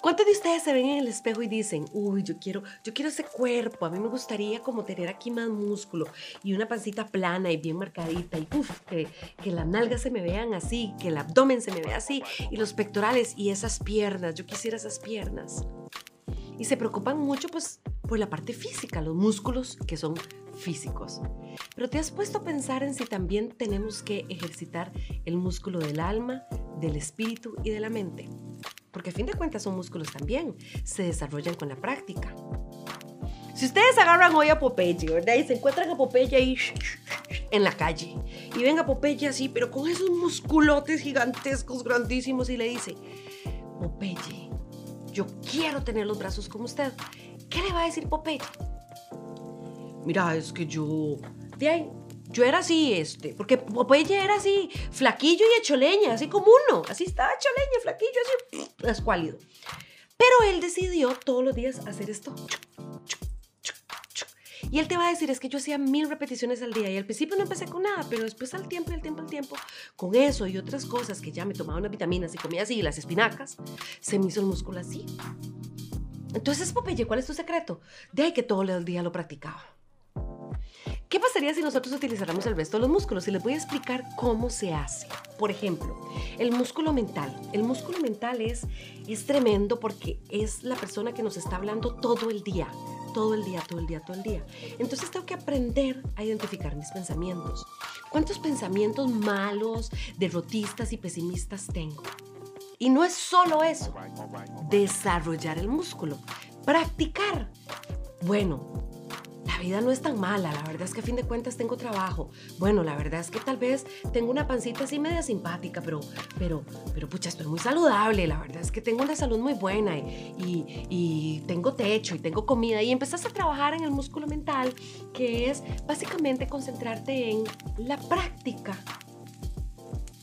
¿Cuántos de ustedes se ven en el espejo y dicen, uy, yo quiero, yo quiero ese cuerpo, a mí me gustaría como tener aquí más músculo y una pancita plana y bien marcadita y uf, que, que las nalgas se me vean así, que el abdomen se me vea así y los pectorales y esas piernas, yo quisiera esas piernas. Y se preocupan mucho pues por la parte física, los músculos que son físicos. Pero te has puesto a pensar en si también tenemos que ejercitar el músculo del alma, del espíritu y de la mente. Porque a fin de cuentas son músculos también, se desarrollan con la práctica. Si ustedes agarran hoy a Popeye, ¿verdad? Y se encuentran a Popeye ahí en la calle. Y ven a Popeye así, pero con esos musculotes gigantescos, grandísimos, y le dice, Popeye, yo quiero tener los brazos como usted. ¿Qué le va a decir Popeye? Mira, es que yo... Bien, yo era así, este, porque Popeye era así, flaquillo y hecho leña, así como uno, así estaba hecho leña, flaquillo, así, escuálido. Pero él decidió todos los días hacer esto. Y él te va a decir, es que yo hacía mil repeticiones al día y al principio no empecé con nada, pero después al tiempo y al tiempo al tiempo, con eso y otras cosas que ya me tomaba unas vitaminas y comía así, las espinacas, se me hizo el músculo así. Entonces, Popeye, ¿cuál es tu secreto? De ahí que todo el día lo practicaba. ¿Qué pasaría si nosotros utilizáramos el resto de los músculos? Y les voy a explicar cómo se hace. Por ejemplo, el músculo mental. El músculo mental es, es tremendo porque es la persona que nos está hablando todo el día. Todo el día, todo el día, todo el día. Entonces tengo que aprender a identificar mis pensamientos. ¿Cuántos pensamientos malos, derrotistas y pesimistas tengo? Y no es solo eso, desarrollar el músculo, practicar. Bueno, vida no es tan mala, la verdad es que a fin de cuentas tengo trabajo. Bueno, la verdad es que tal vez tengo una pancita así media simpática, pero, pero, pero pucha, estoy muy saludable, la verdad es que tengo una salud muy buena y, y, tengo techo y tengo comida y empezás a trabajar en el músculo mental, que es básicamente concentrarte en la práctica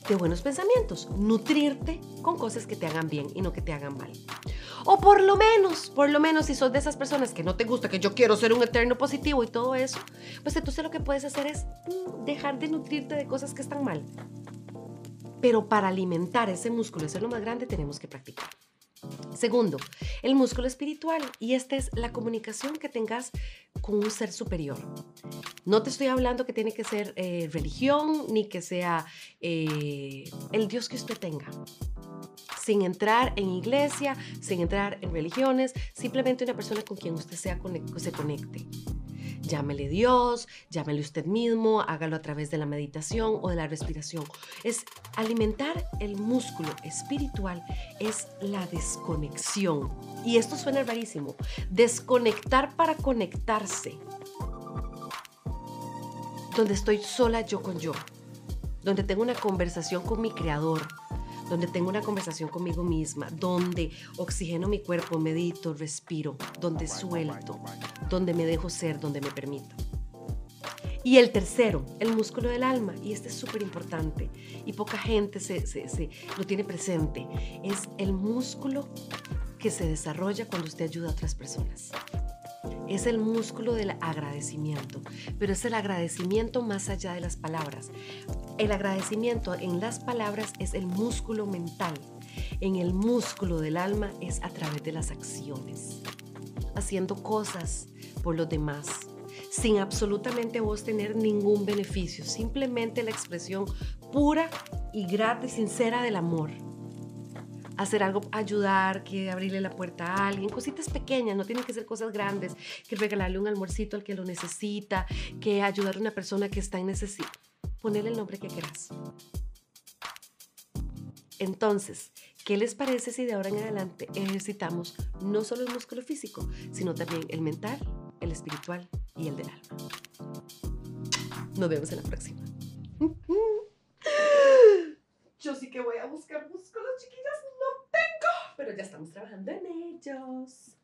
de buenos pensamientos, nutrirte con cosas que te hagan bien y no que te hagan mal. O por lo menos, por lo menos si sos de esas personas que no te gusta, que yo quiero ser un eterno positivo y todo eso, pues entonces lo que puedes hacer es mm, dejar de nutrirte de cosas que están mal. Pero para alimentar ese músculo y hacerlo más grande tenemos que practicar. Segundo, el músculo espiritual y esta es la comunicación que tengas con un ser superior. No te estoy hablando que tiene que ser eh, religión ni que sea eh, el Dios que usted tenga. Sin entrar en iglesia, sin entrar en religiones, simplemente una persona con quien usted sea, se conecte. Llámele Dios, llámele usted mismo, hágalo a través de la meditación o de la respiración. Es alimentar el músculo espiritual, es la desconexión. Y esto suena rarísimo. Desconectar para conectarse. Donde estoy sola yo con yo. Donde tengo una conversación con mi creador donde tengo una conversación conmigo misma, donde oxigeno mi cuerpo, medito, respiro, donde suelto, donde me dejo ser, donde me permito. Y el tercero, el músculo del alma, y este es súper importante y poca gente se, se, lo tiene presente, es el músculo que se desarrolla cuando usted ayuda a otras personas es el músculo del agradecimiento, pero es el agradecimiento más allá de las palabras. El agradecimiento en las palabras es el músculo mental, en el músculo del alma es a través de las acciones, haciendo cosas por los demás, sin absolutamente vos tener ningún beneficio, simplemente la expresión pura y grata y sincera del amor hacer algo, ayudar, que abrirle la puerta a alguien, cositas pequeñas, no tienen que ser cosas grandes, que regalarle un almuercito al que lo necesita, que ayudar a una persona que está en necesidad. Ponerle el nombre que quieras. Entonces, ¿qué les parece si de ahora en adelante ejercitamos no solo el músculo físico, sino también el mental, el espiritual y el del alma? Nos vemos en la próxima. Yo sí que voy a buscar músculos, chiquillas pero ya estamos trabajando en ellos.